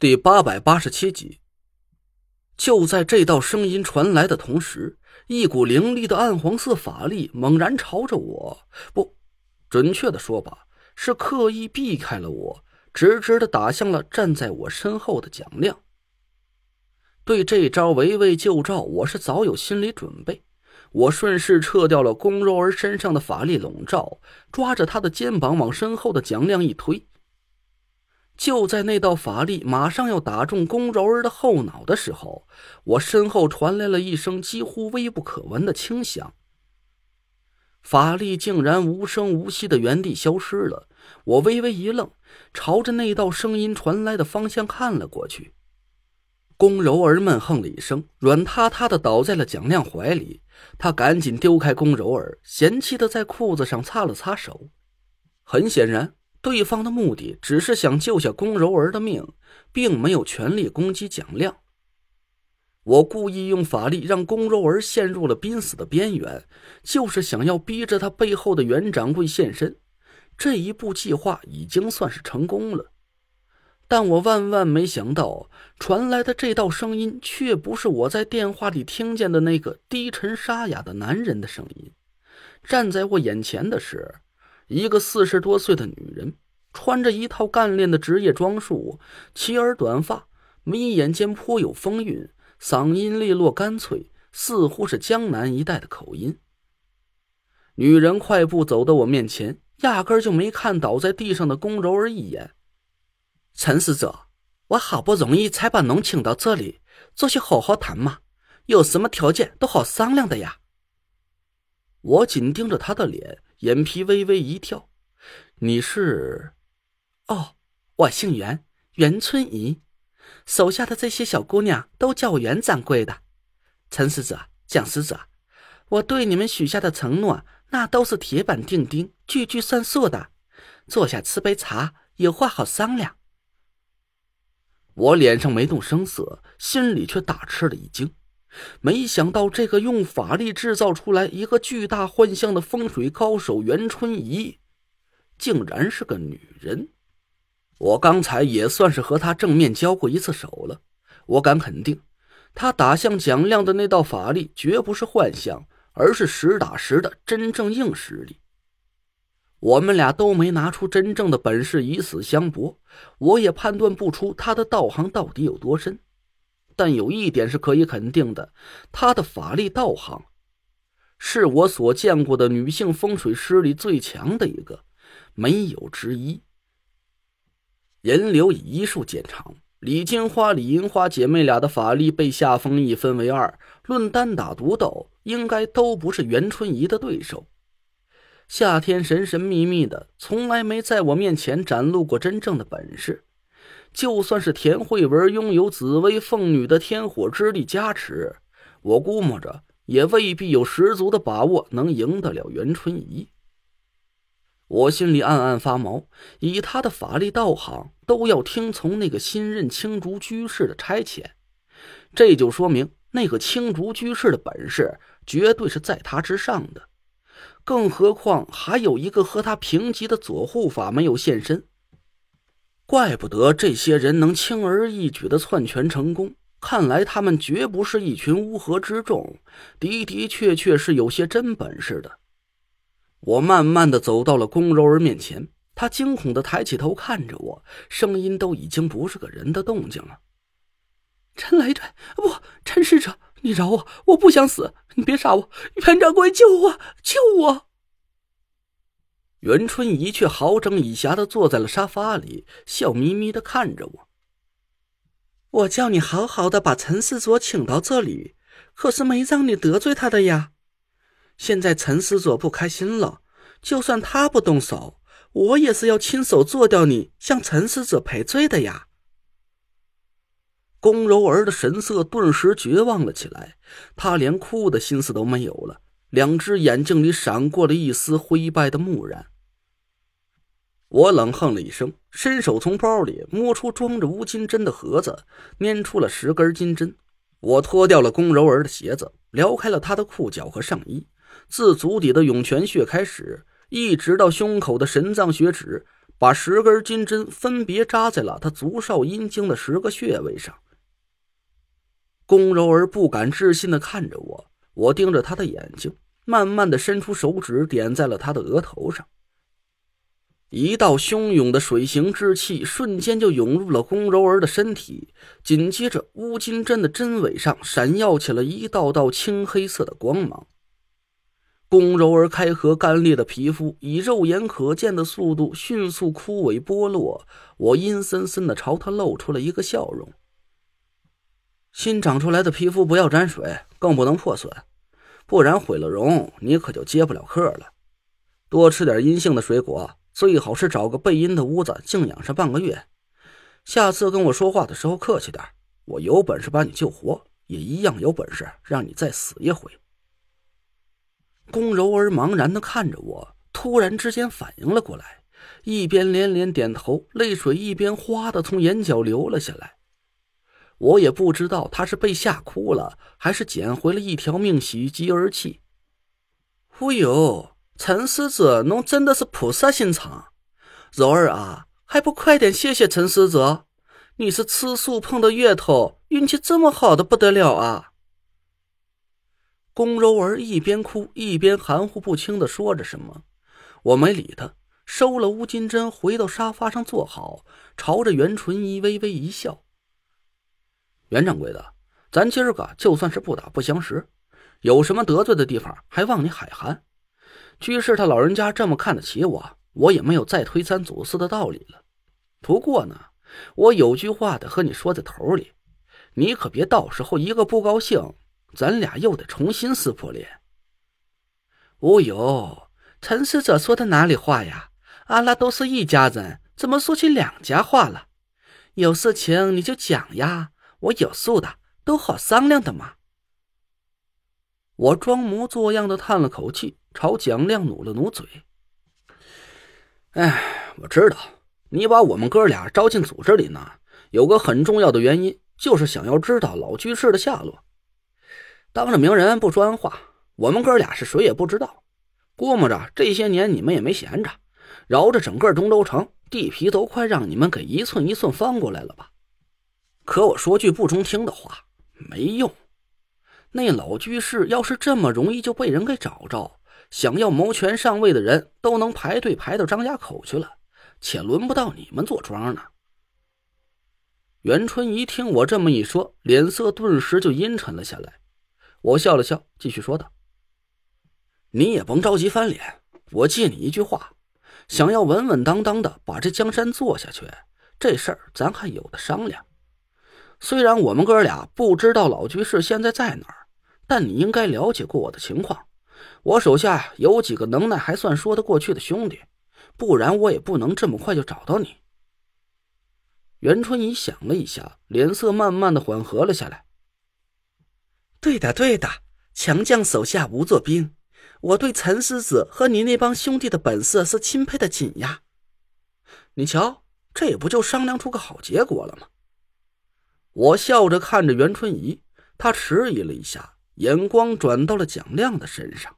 第八百八十七集。就在这道声音传来的同时，一股凌厉的暗黄色法力猛然朝着我，不，准确的说吧，是刻意避开了我，直直的打向了站在我身后的蒋亮。对这招围魏救赵，我是早有心理准备。我顺势撤掉了龚柔儿身上的法力笼罩，抓着他的肩膀往身后的蒋亮一推。就在那道法力马上要打中龚柔儿的后脑的时候，我身后传来了一声几乎微不可闻的轻响。法力竟然无声无息的原地消失了。我微微一愣，朝着那道声音传来的方向看了过去。龚柔儿闷哼了一声，软塌塌的倒在了蒋亮怀里。他赶紧丢开龚柔儿，嫌弃的在裤子上擦了擦手。很显然。对方的目的只是想救下龚柔儿的命，并没有全力攻击蒋亮。我故意用法力让龚柔儿陷入了濒死的边缘，就是想要逼着他背后的袁掌柜现身。这一步计划已经算是成功了，但我万万没想到，传来的这道声音却不是我在电话里听见的那个低沉沙哑的男人的声音。站在我眼前的是。一个四十多岁的女人，穿着一套干练的职业装束，齐耳短发，眉眼间颇有风韵，嗓音利落干脆，似乎是江南一带的口音。女人快步走到我面前，压根就没看倒在地上的龚柔儿一眼。陈使者，我好不容易才把侬请到这里，坐下好好谈嘛，有什么条件都好商量的呀。我紧盯着她的脸。眼皮微微一跳，你是？哦，我姓袁，袁春怡，手下的这些小姑娘都叫我袁掌柜的。陈使者、蒋使者，我对你们许下的承诺，那都是铁板钉钉、句句算数的。坐下吃杯茶，有话好商量。我脸上没动声色，心里却大吃了一惊。没想到这个用法力制造出来一个巨大幻象的风水高手袁春怡，竟然是个女人。我刚才也算是和她正面交过一次手了，我敢肯定，她打向蒋亮的那道法力绝不是幻象，而是实打实的真正硬实力。我们俩都没拿出真正的本事以死相搏，我也判断不出她的道行到底有多深。但有一点是可以肯定的，她的法力道行，是我所见过的女性风水师里最强的一个，没有之一。人流以医术见长，李金花、李银花姐妹俩的法力被夏风一分为二，论单打独斗，应该都不是袁春怡的对手。夏天神神秘秘的，从来没在我面前展露过真正的本事。就算是田慧文拥有紫薇凤女的天火之力加持，我估摸着也未必有十足的把握能赢得了袁春怡。我心里暗暗发毛，以他的法力道行，都要听从那个新任青竹居士的差遣，这就说明那个青竹居士的本事绝对是在他之上的。更何况还有一个和他平级的左护法没有现身。怪不得这些人能轻而易举的篡权成功，看来他们绝不是一群乌合之众，的的确确是有些真本事的。我慢慢的走到了龚柔儿面前，她惊恐的抬起头看着我，声音都已经不是个人的动静了。陈雷队，不，陈使者，你饶我，我不想死，你别杀我，袁掌柜，救我，救我！袁春怡却好整以暇的坐在了沙发里，笑眯眯的看着我。我叫你好好的把陈思佐请到这里，可是没让你得罪他的呀。现在陈思佐不开心了，就算他不动手，我也是要亲手做掉你，向陈思佐赔罪的呀。龚柔儿的神色顿时绝望了起来，她连哭的心思都没有了。两只眼睛里闪过了一丝灰败的木然。我冷哼了一声，伸手从包里摸出装着乌金针的盒子，拈出了十根金针。我脱掉了龚柔儿的鞋子，撩开了她的裤脚和上衣，自足底的涌泉穴开始，一直到胸口的神脏血趾，把十根金针分别扎在了她足少阴经的十个穴位上。宫柔儿不敢置信的看着我，我盯着他的眼睛，慢慢的伸出手指点在了他的额头上。一道汹涌的水行之气瞬间就涌入了宫柔儿的身体，紧接着乌金针的针尾上闪耀起了一道道青黑色的光芒。宫柔儿开合干裂的皮肤以肉眼可见的速度迅速枯萎剥落，我阴森森的朝他露出了一个笑容。新长出来的皮肤不要沾水，更不能破损，不然毁了容，你可就接不了客了。多吃点阴性的水果，最好是找个背阴的屋子静养上半个月。下次跟我说话的时候客气点，我有本事把你救活，也一样有本事让你再死一回。宫柔儿茫然的看着我，突然之间反应了过来，一边连连点头，泪水一边哗的从眼角流了下来。我也不知道他是被吓哭了，还是捡回了一条命，喜极而泣。哎呦，陈师子，侬真的是菩萨心肠！柔儿啊，还不快点谢谢陈师子？你是吃素碰到月头，运气这么好的不得了啊！宫柔儿一边哭一边含糊不清的说着什么，我没理他，收了乌金针，回到沙发上坐好，朝着袁纯一微微一笑。袁掌柜的，咱今儿个就算是不打不相识，有什么得罪的地方，还望你海涵。居士他老人家这么看得起我，我也没有再推三阻四的道理了。不过呢，我有句话得和你说在头里，你可别到时候一个不高兴，咱俩又得重新撕破脸。哦呦，陈使者说的哪里话呀？阿拉都是一家人，怎么说起两家话了？有事情你就讲呀。我有数的，都好商量的嘛。我装模作样的叹了口气，朝蒋亮努了努嘴。哎，我知道你把我们哥俩招进组织里呢，有个很重要的原因，就是想要知道老居士的下落。当着名人不说暗话，我们哥俩是谁也不知道。估摸着这些年你们也没闲着，绕着整个中州城，地皮都快让你们给一寸一寸翻过来了吧？可我说句不中听的话，没用。那老居士要是这么容易就被人给找着，想要谋权上位的人都能排队排到张家口去了，且轮不到你们坐庄呢。袁春一听我这么一说，脸色顿时就阴沉了下来。我笑了笑，继续说道：“你也甭着急翻脸，我借你一句话，想要稳稳当当的把这江山做下去，这事儿咱还有的商量。”虽然我们哥俩不知道老居士现在在哪儿，但你应该了解过我的情况。我手下有几个能耐还算说得过去的兄弟，不然我也不能这么快就找到你。袁春怡想了一下，脸色慢慢的缓和了下来。对的，对的，强将手下无做兵。我对陈师子和你那帮兄弟的本事是钦佩的紧呀。你瞧，这也不就商量出个好结果了吗？我笑着看着袁春怡，她迟疑了一下，眼光转到了蒋亮的身上。